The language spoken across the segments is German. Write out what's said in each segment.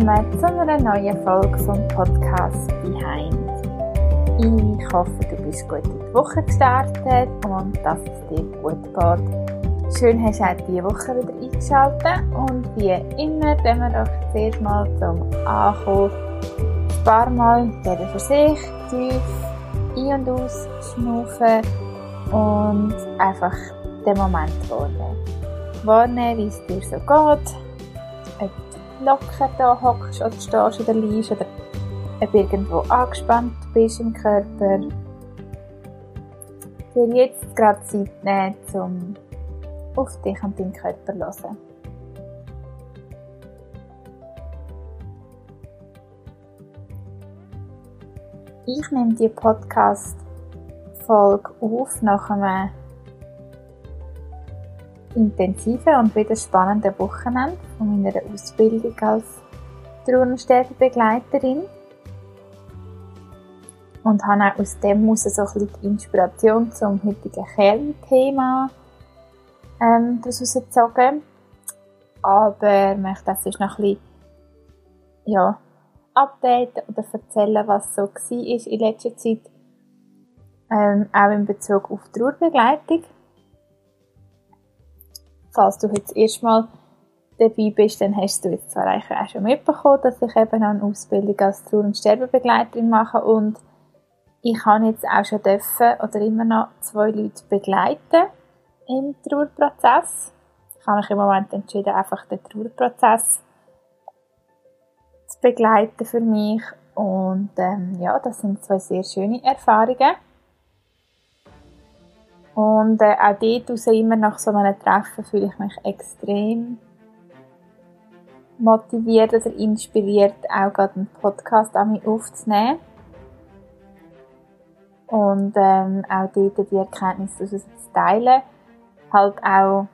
willkommen zu einer neuen Folge vom Podcast Behind. Ich hoffe, du bist gut in die Woche gestartet und dass es dir gut geht. Schön hast du auch diese Woche wieder eingeschaltet und wie immer gehen wir doch zuerst mal zum Ankommen ein paar Mal jeder für sich tief ein- und ausschnaufen und einfach den Moment wahrnehmen. Wahrnehmen, wie es dir so geht, locker da hockst oder stehst oder liegst oder ob irgendwo angespannt bist im Körper. Dir jetzt gerade Zeit nehmen, um auf dich und deinen Körper zu hören. Ich nehme die Podcast-Folge auf nach einem intensiven und wieder spannenden Wochenende von meiner Ausbildung als Trauernsterbebegleiterin. Und habe auch aus dem heraus so ein bisschen die Inspiration zum heutigen Kernthema ähm, daraus gezogen. Aber ich möchte das ist noch ein bisschen, ja, updaten oder erzählen, was so war in letzter Zeit. Ähm, auch in Bezug auf Trauerbegleitung. Falls du jetzt erstmal dabei bist, dann hast du jetzt zwar auch schon mitbekommen, dass ich eben eine Ausbildung als Trauer- und Sterbebegleiterin mache und ich habe jetzt auch schon dürfen oder immer noch zwei Leute begleiten im Trauerprozess. Ich habe mich im Moment entschieden, einfach den Trauerprozess zu begleiten für mich. Und ähm, ja, das sind zwei sehr schöne Erfahrungen. Und äh, auch dort raus, immer nach so einem Treffen fühle ich mich extrem motiviert oder inspiriert, auch gerade einen Podcast an mich aufzunehmen. Und ähm, auch dort die Erkenntnisse zu teilen. Halt auch,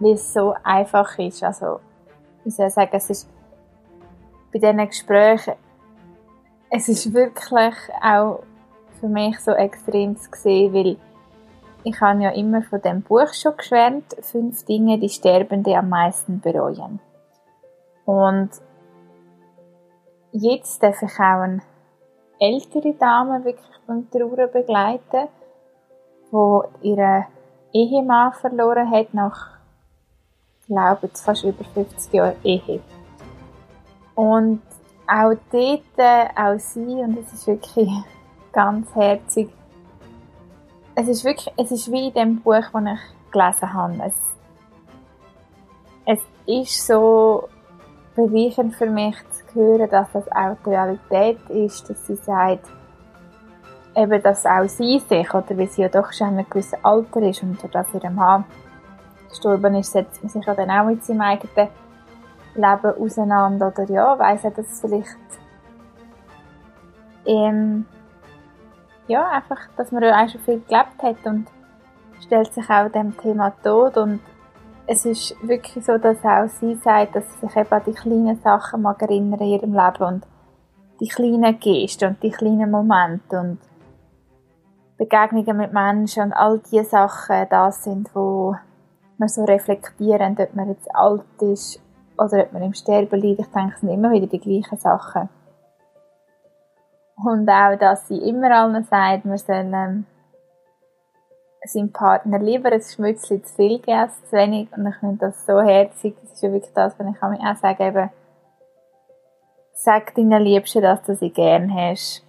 wie es so einfach ist. Also, ich soll sagen, es ist bei diesen Gesprächen, es ist wirklich auch für mich so extrem zu sehen, weil ich habe ja immer von dem Buch schon geschwärmt, fünf Dinge, die Sterbende am meisten bereuen. Und jetzt darf ich auch eine ältere Dame wirklich beim Trauern begleiten, die ihren Ehemann verloren hat nach, glaube ich, fast über 50 Jahren Ehe. Und auch dort, auch sie, und es ist wirklich ganz herzig, es ist wirklich, es ist wie in dem Buch, das ich gelesen habe. Es, es ist so bereichernd für mich zu hören, dass das auch die Realität ist, dass sie sagt, eben, dass auch sie sich, oder wie sie ja doch schon in einem gewissen Alter ist und dass ihr Mann gestorben ist, setzt man sich ja dann auch mit seinem eigenen Leben auseinander oder ja, weiss er, dass es vielleicht ähm, ja, einfach, dass man ja auch schon viel gelebt hat und stellt sich auch dem Thema Tod und es ist wirklich so, dass auch sie sagt, dass sie sich eben an die kleinen Sachen mag erinnern in ihrem Leben und die kleinen Gesten und die kleinen Momente und Begegnungen mit Menschen und all diese Sachen das sind, wo man so reflektieren, ob man jetzt alt ist oder ob man im Sterben liegt. Ich denke, es sind immer wieder die gleichen Sachen. Und auch, dass sie immer allen sagt, man soll ähm, seinem Partner lieber ein Schmützchen zu viel geben als zu wenig. Und ich finde das so herzig. Das ist ja wirklich das, was ich auch sage, eben, sag deinen Liebsten, dass du sie gern hast.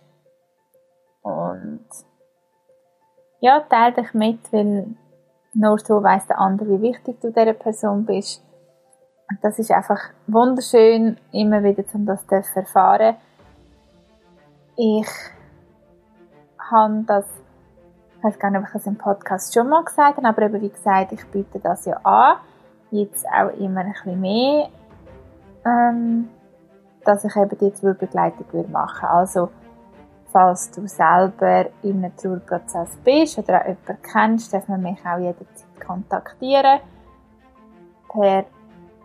Und ja, teile dich mit, weil nur so weiss der andere, wie wichtig du dieser Person bist. Und das ist einfach wunderschön, immer wieder, um das zu erfahren. Ich habe das, ich weiß gar nicht, ob ich das im Podcast schon mal gesagt habe, aber eben wie gesagt, ich biete das ja an. Jetzt auch immer ein bisschen mehr, ähm, dass ich eben die Trauerbegleitung machen würde. Also, falls du selber in einem Trauerprozess bist oder auch jemanden kennst, darf man mich auch jederzeit kontaktieren. Per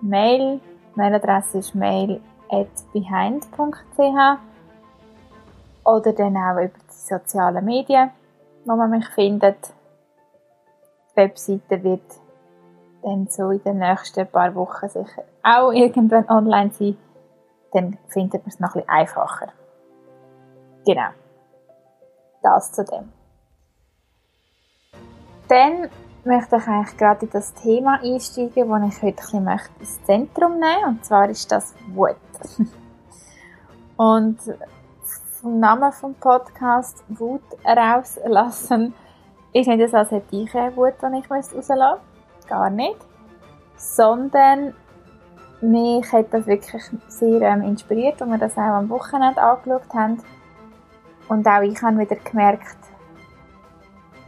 Mail. Mailadresse ist mail at behind.ch oder dann auch über die sozialen Medien, wo man mich findet. Die Webseite wird dann so in den nächsten paar Wochen sicher auch irgendwann online sein. dann findet man es noch ein bisschen einfacher. Genau. Das zu dem. Dann möchte ich eigentlich gerade in das Thema einsteigen, das ich heute ein bisschen möchte ins Zentrum nehmen Und zwar ist das Wut. Und vom Namen vom Podcast Wut rauslassen ist nicht so, als hätte ich eine Wut, die ich rauslassen muss. Gar nicht. Sondern mich hat das wirklich sehr ähm, inspiriert, als wir das auch am Wochenende angeschaut haben. Und auch ich habe wieder gemerkt,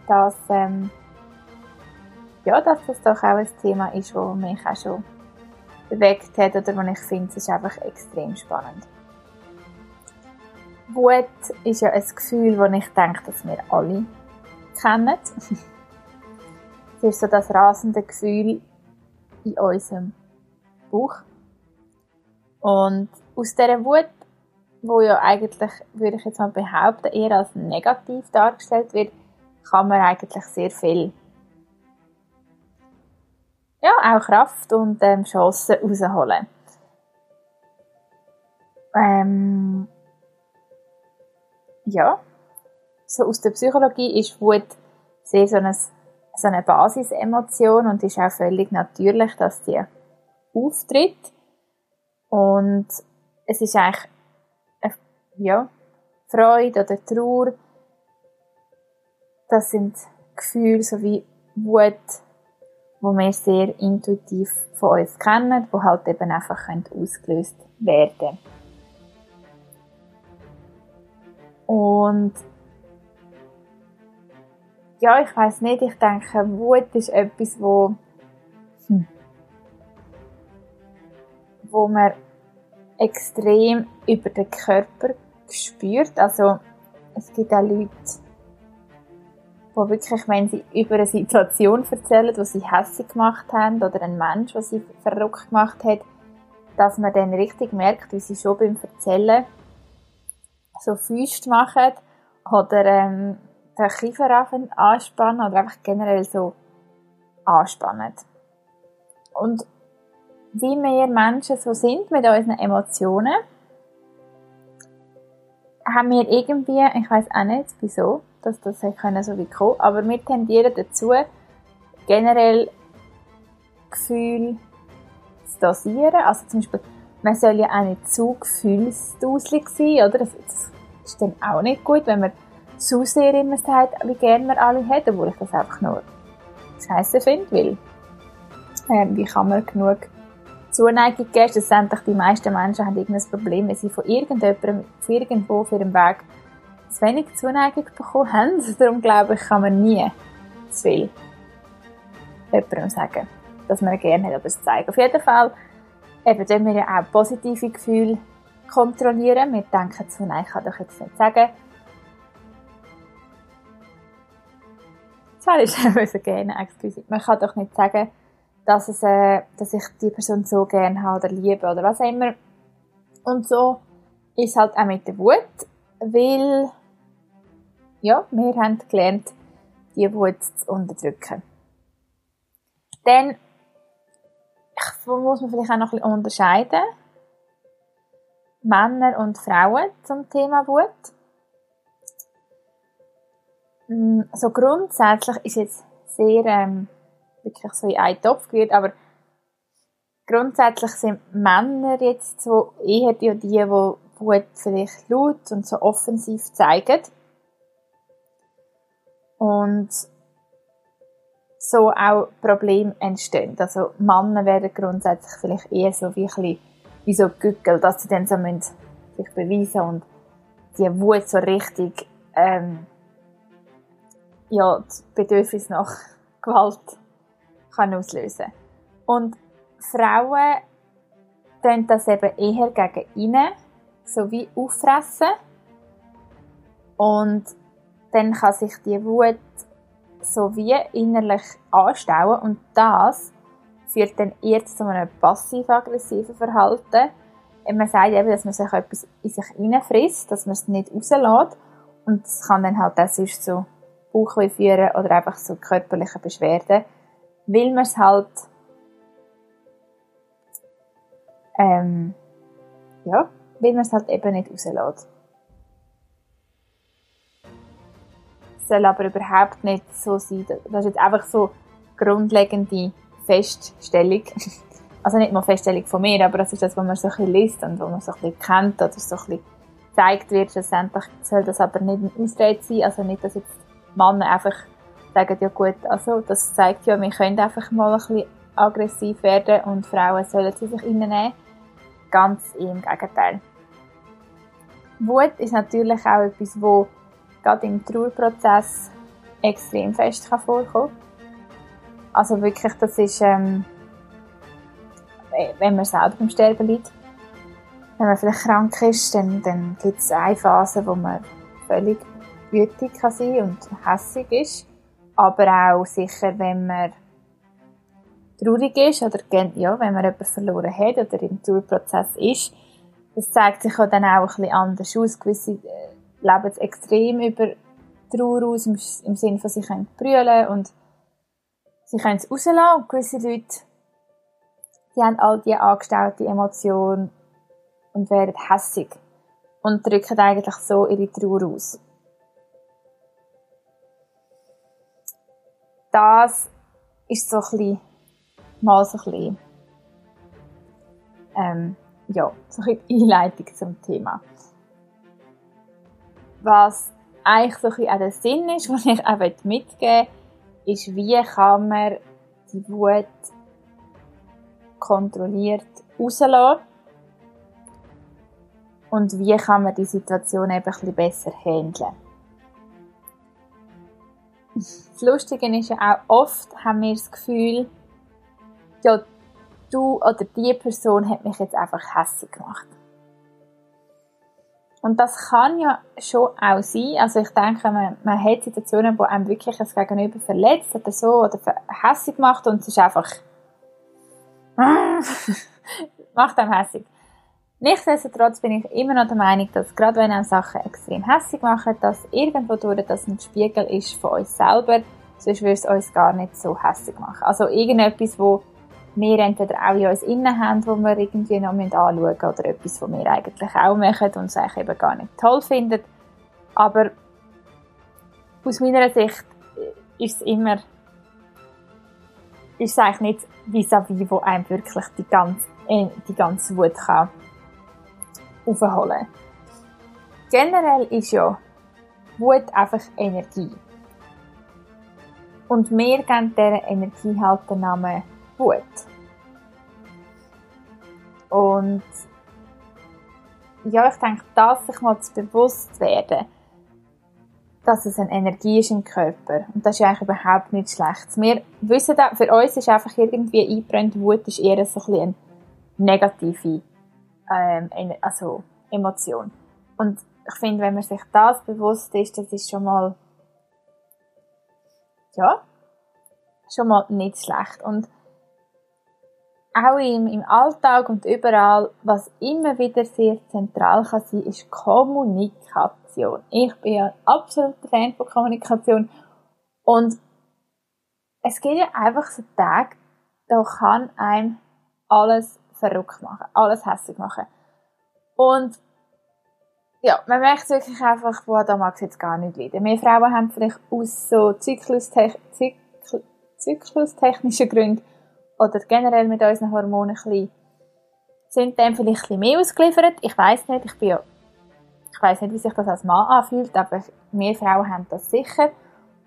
dass ähm, ja, dass das doch auch ein Thema ist, das mich auch schon bewegt hat oder was ich finde, es ist einfach extrem spannend. Wut ist ja ein Gefühl, das ich denke, dass wir alle kennen. es ist so das rasende Gefühl in unserem Bauch. Und aus dieser Wut, wo ja eigentlich, würde ich jetzt mal behaupten, eher als negativ dargestellt wird, kann man eigentlich sehr viel ja, auch Kraft und ähm, Chancen rausholen. Ähm, ja, so aus der Psychologie ist Wut sehr so eine, so eine Basisemotion und ist auch völlig natürlich, dass die auftritt. Und es ist eigentlich eine, ja, Freude oder Trauer. Das sind Gefühle so wie Wut, wo wir sehr intuitiv von uns kennen, wo halt eben einfach ausgelöst werden können. Und ja, ich weiß nicht, ich denke, Wut ist etwas, wo, hm, wo man extrem über den Körper spürt. Also es gibt auch Leute, wo wirklich, wenn sie über eine Situation erzählen, die sie hässlich gemacht haben, oder einen Mensch, der sie verrückt gemacht hat, dass man dann richtig merkt, wie sie schon beim Erzählen so Füße machen oder ähm, den Kiefer anspannen oder einfach generell so anspannen. Und wie wir Menschen so sind mit unseren Emotionen, haben wir irgendwie, ich weiß auch nicht wieso, dass das können so wie kommen, aber wir tendieren dazu, generell Gefühle zu dosieren. Also zum Beispiel, man soll ja auch nicht zu gefühlsduselig sein, oder? Das, ist dann auch nicht gut, wenn man zu sehr immer sagt, wie gerne man alle hat, obwohl ich das einfach nur scheiße finde, weil ähm, wie kann man genug Zuneigung geben? Schlussendlich die meisten Menschen haben irgendein Problem, wenn sie von irgendjemandem, von irgendwo auf ihrem Weg zu wenig Zuneigung bekommen haben. Darum glaube ich, kann man nie zu viel jemandem sagen, dass man gerne hat oder es zeigen. Auf jeden Fall eben, wir ja auch positive Gefühle kontrollieren. Wir denken so, nein, ich kann doch jetzt nicht sagen, Zwar ist es gerne, excuse. Man kann doch nicht sagen, dass, es, äh, dass ich die Person so gerne habe oder liebe oder was auch immer. Und so ist halt auch mit der Wut, weil ja, wir haben gelernt, die Wut zu unterdrücken. Dann muss man vielleicht auch noch ein bisschen unterscheiden. Männer und Frauen zum Thema Wut. Mm, so grundsätzlich ist jetzt sehr ähm, wirklich so in einen Topf gerührt, aber grundsätzlich sind Männer jetzt so eher die, die Wut vielleicht laut und so offensiv zeigen und so auch Probleme entstehen. Also Männer werden grundsätzlich vielleicht eher so wie, ein bisschen, wie so Gückel, dass sie dann so müssen sich beweisen und die Wut so richtig ähm, ja, das Bedürfnis nach Gewalt kann auslösen. Und Frauen tun das eben eher gegen innen, so wie auffressen. Und dann kann sich die Wut so wie innerlich anstauen und das führt dann eher zu einem passiv-aggressiven Verhalten. Man sagt eben, dass man sich etwas in sich hineinfrisst, dass man es nicht rauslässt und es kann dann halt auch sonst zu Bauchweh führen oder einfach so körperliche Beschwerden, weil man es halt ähm, ja, weil man es halt eben nicht rauslässt. Soll aber überhaupt nicht so sein, das ist jetzt einfach so grundlegende Feststellung. Also nicht mal Feststellung von mir, aber das ist das, was man so ein bisschen liest und was man so ein bisschen kennt oder so ein bisschen gezeigt wird. Schlussendlich soll das aber nicht ein Ausrede sein, also nicht, dass jetzt Männer einfach sagen, ja gut, also das zeigt ja, wir können einfach mal ein bisschen aggressiv werden und Frauen sollen sie sich reinnehmen. Ganz im Gegenteil. Wut ist natürlich auch etwas, wo gerade im Trauerprozess extrem fest vorkommen kann. Also wirklich, das ist, ähm, wenn man selber im Sterben liegt. Wenn man vielleicht krank ist, dann, dann gibt es eine Phase, wo man völlig wütig kann sein und hässig ist. Aber auch sicher, wenn man traurig ist oder ja, wenn man jemanden verloren hat oder im Trauerprozess ist, das zeigt sich dann auch ein bisschen anders aus. Gewisse äh, leben es extrem über Trauer aus, im, im Sinne von, sie können brüllen und sie können es rauslassen. Und gewisse Leute, die haben all diese angestaute Emotionen und werden hässig und drücken eigentlich so ihre Trauer aus. Das ist so ein bisschen, mal so ein bisschen, ähm, ja, so ein bisschen Einleitung zum Thema. Was eigentlich so auch der Sinn ist, was ich auch mitgeben will, ist, wie kann man die Wut kontrolliert rauslassen und wie kann man die Situation eben ein bisschen besser handeln. Das Lustige ist ja auch, oft haben wir das Gefühl, ja, du oder die Person hat mich jetzt einfach hässlich gemacht. Und das kann ja schon auch sein. Also ich denke, man, man hat Situationen, wo einem wirklich das Gegenüber verletzt oder so oder hässlich macht und es ist einfach macht einem hässlich. Nichtsdestotrotz bin ich immer noch der Meinung, dass gerade wenn einem Sachen extrem hässlich machen, dass irgendwo durch das ein Spiegel ist von uns selber, sonst würde es uns gar nicht so hässlich machen. Also irgendetwas, wo wir entweder auch in uns innen haben, wo wir irgendwie noch anschauen müssen, oder etwas, was wir eigentlich auch machen und es eigentlich eben gar nicht toll finden. Aber aus meiner Sicht ist es immer, ist es eigentlich nicht vis-à-vis, wo einem wirklich die ganze, äh, die ganze Wut kann aufholen. Generell ist ja Wut einfach Energie. Und wir geben dieser Energie halt den Namen Wut. Und ja, ich denke, das sich mal zu bewusst werden, dass es eine Energie ist im Körper. Und das ist eigentlich überhaupt nicht schlecht. Wir wissen, auch, für uns ist einfach irgendwie eingebrannt, Wut ist eher so ein bisschen eine negative ähm, also Emotion. Und ich finde, wenn man sich das bewusst ist, das ist schon mal ja, schon mal nicht schlecht. Und auch im, im Alltag und überall, was immer wieder sehr zentral kann sein, ist Kommunikation. Ich bin ja ein absoluter Fan von Kommunikation und es geht ja einfach so Tage, da kann einem alles verrückt machen, alles hässlich machen. Und ja, man merkt wirklich einfach, wo da mag es jetzt gar nicht leiden. Wir Frauen haben vielleicht aus so zyklustech Zykl zyklustechnischen Gründen oder generell mit unseren Hormonen ein bisschen, sind dem vielleicht ein mehr ausgeliefert. Ich weiß nicht, ich bin ja, ich weiß nicht, wie sich das als Mann anfühlt, aber wir Frauen haben das sicher.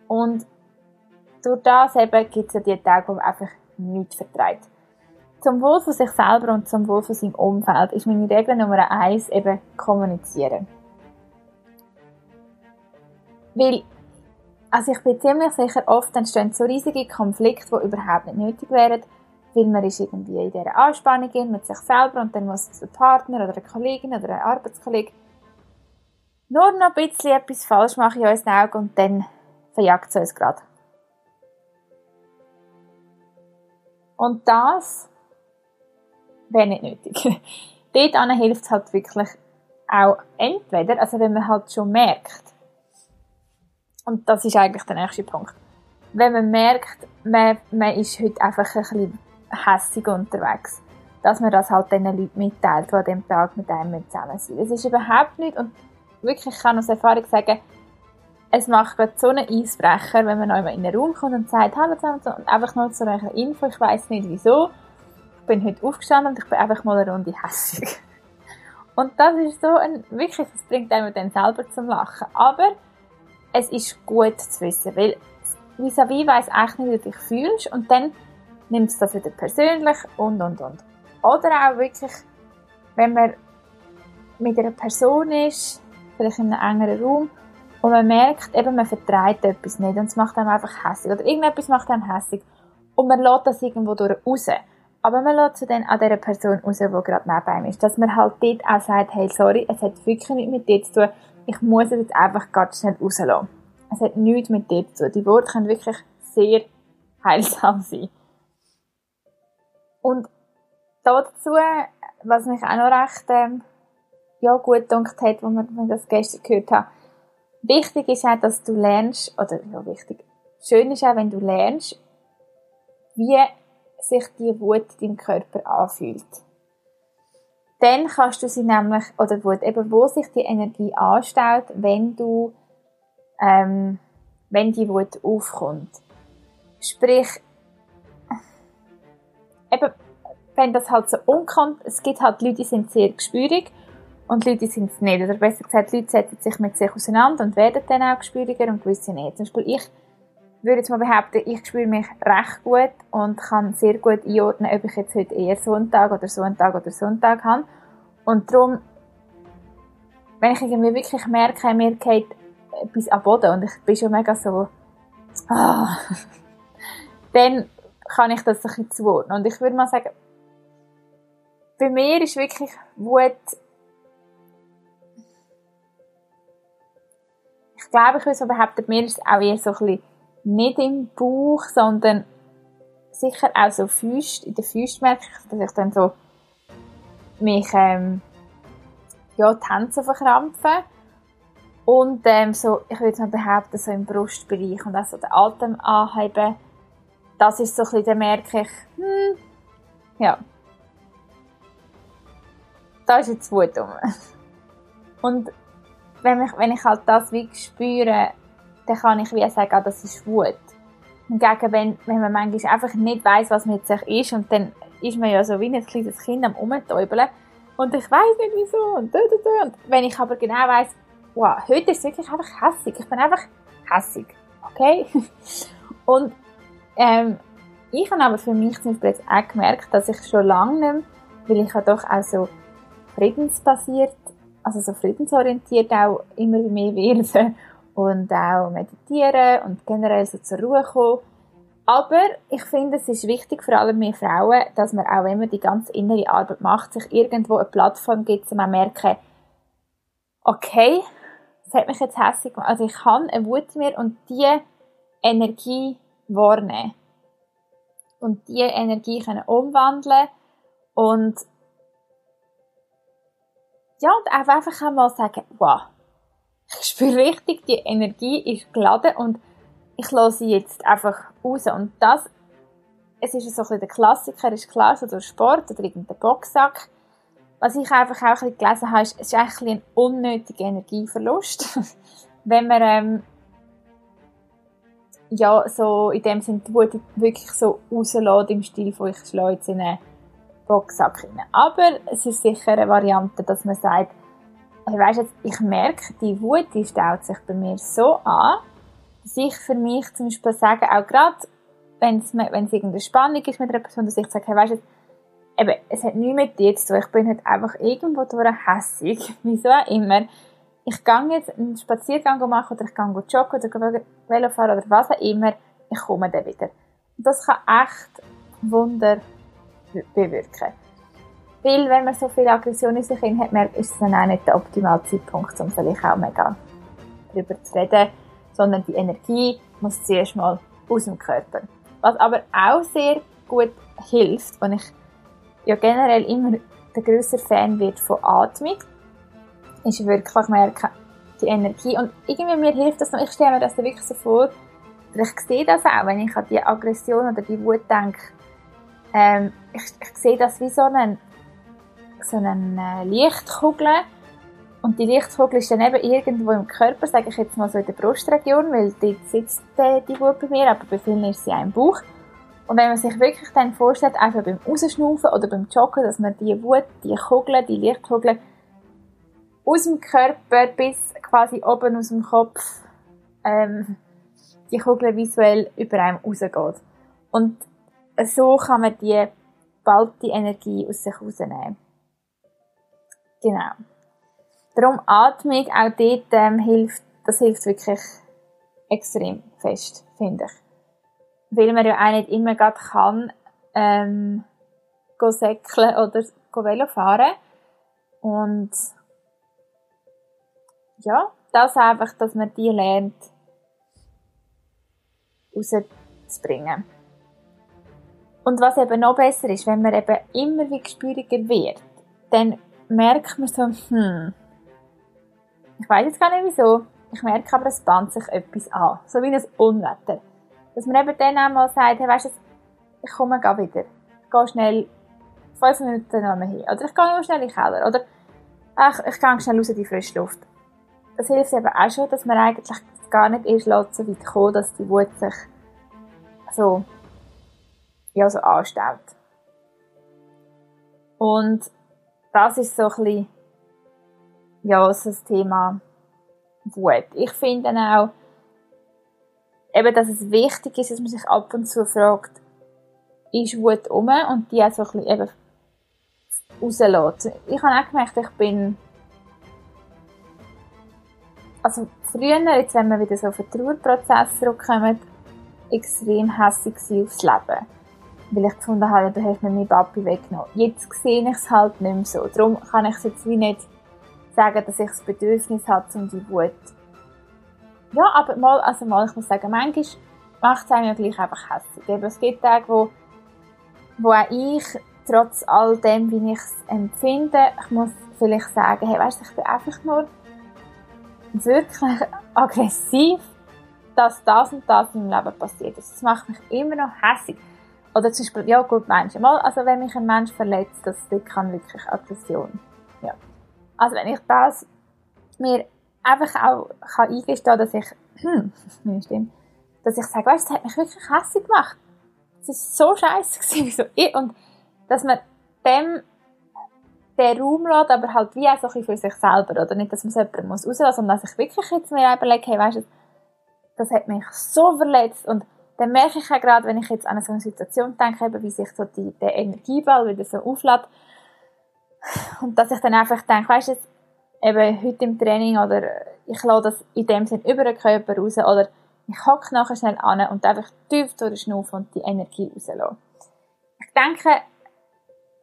Und durch das eben gibt es ja die Tage, wo man einfach nichts vertreibt. Zum Wohl von sich selber und zum Wohl von seinem Umfeld ist meine Regel Nummer eins eben kommunizieren. Weil, also ich bin ziemlich sicher, oft entstehen so riesige Konflikte, die überhaupt nicht nötig wären, weil man ist irgendwie in dieser Anspannung mit sich selber und dann muss der Partner oder eine Kollegin oder ein Arbeitskollege nur noch ein bisschen etwas falsch machen in unseren Augen und dann verjagt es uns gerade. Und das wäre nicht nötig. Dort hilft es halt wirklich auch entweder, also wenn man halt schon merkt, und das ist eigentlich der nächste Punkt, wenn man merkt, man, man ist heute einfach ein bisschen hässig unterwegs, dass man das halt den Leuten mitteilt, die an dem Tag mit einem zusammen sind. Es ist überhaupt nicht, und wirklich, ich kann aus Erfahrung sagen, es macht gerade so einen Eisbrecher, wenn man noch in einen Raum kommt und sagt, hallo zusammen, und einfach nur zu einer Info, ich weiß nicht wieso, ich bin heute aufgestanden und ich bin einfach mal eine Runde hässig. Und das ist so ein, wirklich, das bringt einem dann selber zum Lachen. Aber es ist gut zu wissen, weil vis-à-vis weiss eigentlich nicht, wie du dich fühlst und dann nimmt es das wieder persönlich und, und, und. Oder auch wirklich, wenn man mit einer Person ist, vielleicht in einem engeren Raum, und man merkt, eben, man vertreibt etwas nicht und es macht einem einfach hässlich. Oder irgendetwas macht einem hässlich. Und man lässt das irgendwo durch raus. Aber man lässt es dann an dieser Person raus, die gerade neben einem ist. Dass man halt dort auch sagt, hey, sorry, es hat wirklich nichts mit dir zu tun. Ich muss es jetzt einfach ganz schnell rauslassen. Es hat nichts mit dir zu tun. Die Worte können wirklich sehr heilsam sein. Und dazu, was mich auch noch recht ähm, ja, gut gedacht hat, wo wir das gestern gehört haben, wichtig ist auch, dass du lernst, oder ja, wichtig, schön ist auch, wenn du lernst, wie sich die Wut in deinem Körper anfühlt. Dann kannst du sie nämlich, oder Wut, eben wo sich die Energie anstaut, wenn du, ähm, wenn die Wut aufkommt. Sprich, eben, wenn das halt so unkommt, es gibt halt Leute, die sind sehr gespürig und Leute sind es nicht. Oder besser gesagt, Leute setzen sich mit sich auseinander und werden dann auch gespüriger und gewisse nicht. Zum Beispiel ich würde jetzt mal behaupten, ich spüre mich recht gut und kann sehr gut einordnen, ob ich jetzt heute eher Sonntag oder Sonntag oder Sonntag habe. Und darum, wenn ich irgendwie wirklich merke, mir geht etwas am Boden und ich bin schon mega so, ah, dann kann ich das ein bisschen zuordnen. Und ich würde mal sagen, bei mir ist wirklich Wut, ich glaube, ich würde so behaupten, mir ist es auch eher so ein bisschen nicht im Bauch, sondern sicher auch so Füßt, in den Füßen merke ich, dass ich dann so mich, ähm, ja, die Hände so verkrampfen. Und, ähm, so, ich würde mal behaupten, so im Brustbereich und auch so den Atem anheben. Das ist so ein dann merke ich, hm, ja. Da ist jetzt Wut rum. Und wenn ich, wenn ich halt das wie spüre, dann kann ich wie sagen, ah, das ist Wut. Hingegen, wenn, wenn man manchmal einfach nicht weiß, was mit sich ist, und dann ist man ja so wie ein kleines Kind am Umtäubeln, und ich weiß nicht wieso, und da, da, da. Und wenn ich aber genau weiß, wow, heute ist es wirklich einfach hässig. Ich bin einfach hässig. Okay? und, ähm, ich habe aber für mich zum Beispiel jetzt auch gemerkt, dass ich schon lange nicht mehr, weil ich ja doch auch so friedensbasiert, also so friedensorientiert auch immer mehr werde und auch meditieren und generell so zur Ruhe kommen. Aber ich finde, es ist wichtig, vor allem wir Frauen, dass man auch, wenn man die ganze innere Arbeit macht, sich irgendwo eine Plattform gibt, um zu merken, okay, es hat mich jetzt hässlich gemacht. Also ich habe eine Wut mir und diese Energie wahrnehmen. Und diese Energie können umwandeln und ja, und einfach einmal sagen, wow, ich spüre richtig, die Energie ist geladen und ich lasse sie jetzt einfach raus. Und das, es ist so ein bisschen der Klassiker, ist klar, so durch Sport oder irgendein Boxsack. Was ich einfach auch ein gelesen habe, ist, es ist eigentlich ein unnötiger Energieverlust. Wenn man, ähm, ja, so in dem Sinne die Wut wirklich so rauslässt im Stil von ich schlage jetzt in einen Boxsack rein. Aber es ist sicher eine Variante, dass man sagt, hey, weißt jetzt, ich merke, die Wut, die staut sich bei mir so an, dass ich für mich zum Beispiel sage, auch gerade, wenn es, wenn es irgendeine Spannung ist mit einer Person, dass ich sage, hey, weißt du, eben, es hat nichts mit dir zu tun, ich bin halt einfach irgendwo durch hässig, wieso auch immer. Ich gehe jetzt einen Spaziergang machen oder ich gehe joggen oder Velo fahren oder was auch immer, ich komme dann wieder. Das kann echt Wunder bewirken. Weil, wenn man so viel Aggression in sich hat, ist es dann auch nicht der optimale Zeitpunkt, um vielleicht auch mega darüber zu reden, sondern die Energie muss zuerst mal aus dem Körper. Was aber auch sehr gut hilft, und ich ja generell immer der grösser Fan wird von Atmung, ist wirklich merken, die Energie. Und irgendwie mir hilft das noch, ich stelle mir das wirklich so vor, ich sehe das auch, wenn ich an die Aggression oder die Wut denke, ähm, ich, ich sehe das wie so einen, so eine äh, Lichtkugel. Und die Lichtkugel ist dann eben irgendwo im Körper, sage ich jetzt mal so in der Brustregion, weil dort sitzt die, die Wut bei mir, aber bei vielen ist sie auch im Bauch. Und wenn man sich wirklich dann vorstellt, einfach beim Rausschnaufen oder beim Joggen, dass man die Wut, die Kugel, die Lichtkugel aus dem Körper bis quasi oben aus dem Kopf ähm, die Kugel visuell über einem rausgeht. Und so kann man die bald die Energie aus sich rausnehmen. Genau. Darum Atmung, auch dort ähm, hilft, das hilft wirklich extrem fest, finde ich. Weil man ja auch nicht immer gerade kann, ähm, säckeln oder Velo fahren. Und ja, das einfach, dass man die lernt, rauszubringen. Und was eben noch besser ist, wenn man eben immer wie gespüriger wird, dann merkt man so, hm, ich weiß jetzt gar nicht wieso, ich merke aber, es bahnt sich etwas an. So wie ein Unwetter. Dass man eben dann einmal sagt, hey, weißt du, ich komme gar wieder. Ich gehe schnell fünf Minuten noch hin. Oder ich gehe nur schnell in den Keller. Oder ach, ich gehe schnell raus in die frische Luft. Das hilft eben auch schon, dass man eigentlich gar nicht erst so weit kommt, dass die Wut sich so, ja, so anstaut. Und das ist so ein bisschen, ja, so das Thema Wut. Ich finde auch, eben, dass es wichtig ist, dass man sich ab und zu fragt, ist Wut um und die auch so ein bisschen eben rauslässt. Ich habe auch gemerkt, ich bin also früher, jetzt wenn wir wieder so auf den Trauerprozess zurückkommen, extrem hässlich aufs Leben. Weil ich gefunden habe, du hast mir meinen Papi weggenommen. Jetzt sehe ich es halt nicht mehr so. Darum kann ich es jetzt wie nicht sagen, dass ich das Bedürfnis habe, um die Wut. Ja, aber mal, also mal, ich muss sagen, manchmal macht es einem ja gleich einfach hässlich. Eben, es gibt Tage, wo, wo auch ich, trotz all dem, wie ich es empfinde, ich muss vielleicht sagen, hey, weißt du, ich bin einfach nur wirklich aggressiv, dass das und das im Leben passiert ist. Das macht mich immer noch hässlich. Oder zum Beispiel, ja gut, Menschen. Mal, also wenn mich ein Mensch verletzt, das, das kann wirklich Aggression. Ja. Also wenn ich das mir einfach auch kann eingestehen, dass ich, hm, meine Stimme, dass ich sage, weißt, das hat mich wirklich hässlich gemacht. Es ist so scheiße gewesen, wieso ich, und dass man dem den Raum lässt, aber halt wie auch so für sich selber, oder? Nicht, dass man es jemandem muss rauslassen, sondern dass ich wirklich jetzt mir überlege, hey, weißt du, das hat mich so verletzt. Und dann merke ich auch gerade, wenn ich jetzt an so eine Situation denke, eben, wie sich so die, der Energieball wieder so auflädt. Und dass ich dann einfach denke, weißt du, eben heute im Training oder ich lasse das in dem Sinn über den Körper raus oder ich hocke nachher schnell an und einfach tief durch den Schnuff und die Energie rauslasse. Ich denke,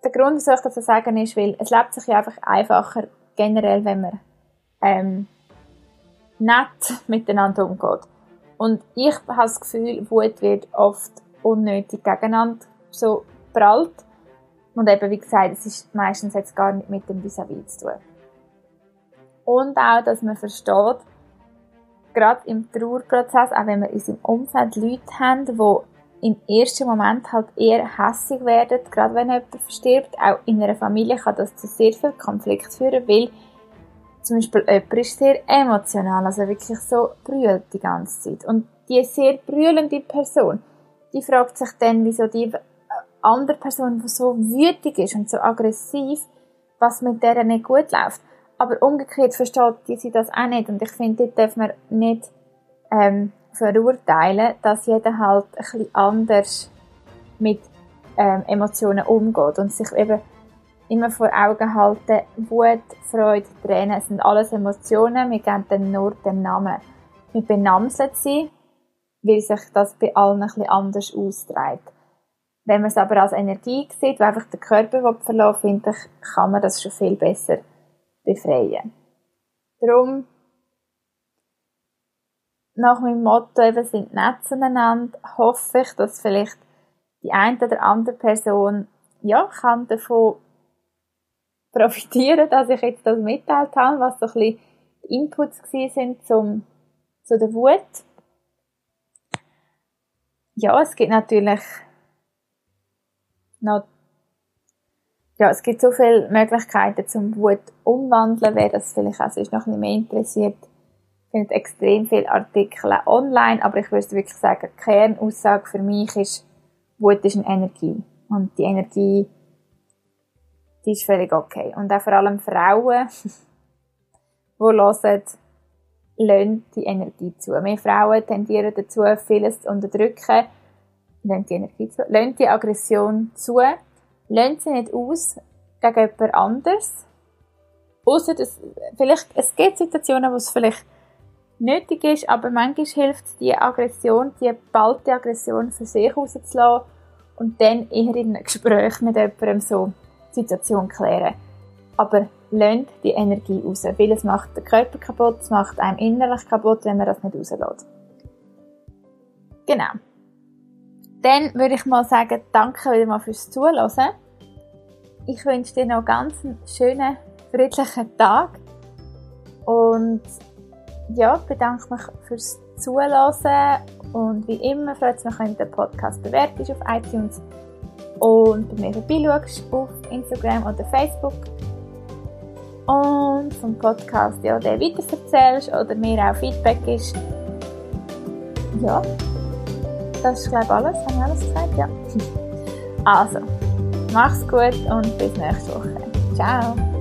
der Grund, wieso ich das so sagen, ist, weil es lebt sich ja einfach einfacher generell, wenn man ähm, nett miteinander umgeht. Und ich habe das Gefühl, Wut wird oft unnötig gegeneinander so prallt. Und eben, wie gesagt, es ist meistens jetzt gar nicht mit dem vis zu tun. Und auch, dass man versteht, gerade im Trauerprozess, auch wenn wir in unserem Umfeld Leute haben, die im ersten Moment halt eher hässig werden, gerade wenn jemand verstirbt. Auch in einer Familie kann das zu sehr viel Konflikt führen, weil zum Beispiel jemand ist sehr emotional, also wirklich so brüllt die ganze Zeit. Und die sehr brüllende Person, die fragt sich dann, wieso die andere Person, die so wütig ist und so aggressiv, was mit der nicht gut läuft. Aber umgekehrt versteht die sie das auch nicht. Und ich finde, dort darf man nicht ähm, verurteilen, dass jeder halt ein bisschen anders mit ähm, Emotionen umgeht und sich eben immer vor Augen halten, Wut, Freude, Tränen sind alles Emotionen, wir geben dann nur den Namen. Wir benamseln sie, weil sich das bei allen ein bisschen anders austrägt. Wenn man es aber als Energie sieht, die einfach der Körper verlassen finde ich, kann man das schon viel besser befreien. Darum nach meinem Motto eben sind nett zueinander, hoffe ich, dass vielleicht die eine oder andere Person ja, kann davon profitieren, dass ich jetzt das mitteilt habe, was so ein bisschen die Inputs sind zum, zu der Wut. Ja, es gibt natürlich noch ja, es gibt so viele Möglichkeiten zum Wut umwandeln, wer das vielleicht auch sonst noch ein bisschen mehr interessiert. Findet extrem viele Artikel online, aber ich würde wirklich sagen, die Kernaussage für mich ist, Wut ist eine Energie. Und die Energie, die ist völlig okay. Und auch vor allem Frauen, die hören, lassen die Energie zu. Wir Frauen tendieren dazu, vieles zu unterdrücken, lassen die Energie zu, lassen die Aggression zu, lassen sie nicht aus gegen jemand anders. Ausser, dass, vielleicht, es gibt Situationen, wo es vielleicht nötig ist, aber manchmal hilft es, die Aggression, die ballte Aggression für sich rauszulassen und dann eher in einem Gespräch mit jemandem so die Situation klären. Aber lernt die Energie raus, weil es macht den Körper kaputt, es macht einem innerlich kaputt, wenn man das nicht rauslässt. Genau. Dann würde ich mal sagen, danke wieder mal fürs Zuhören. Ich wünsche dir noch ganz einen schönen, friedlichen Tag und ja, bedanke mich fürs Zuhören und wie immer freut es mich, wenn du den Podcast bewertest auf iTunes und bei mir vorbeischaust auf Instagram oder Facebook und vom Podcast ja, den weiterverzählst oder mir auch Feedback ist. Ja, das ist glaube ich alles. Haben wir alles gesagt? Ja. Also, mach's gut und bis nächste Woche. Ciao!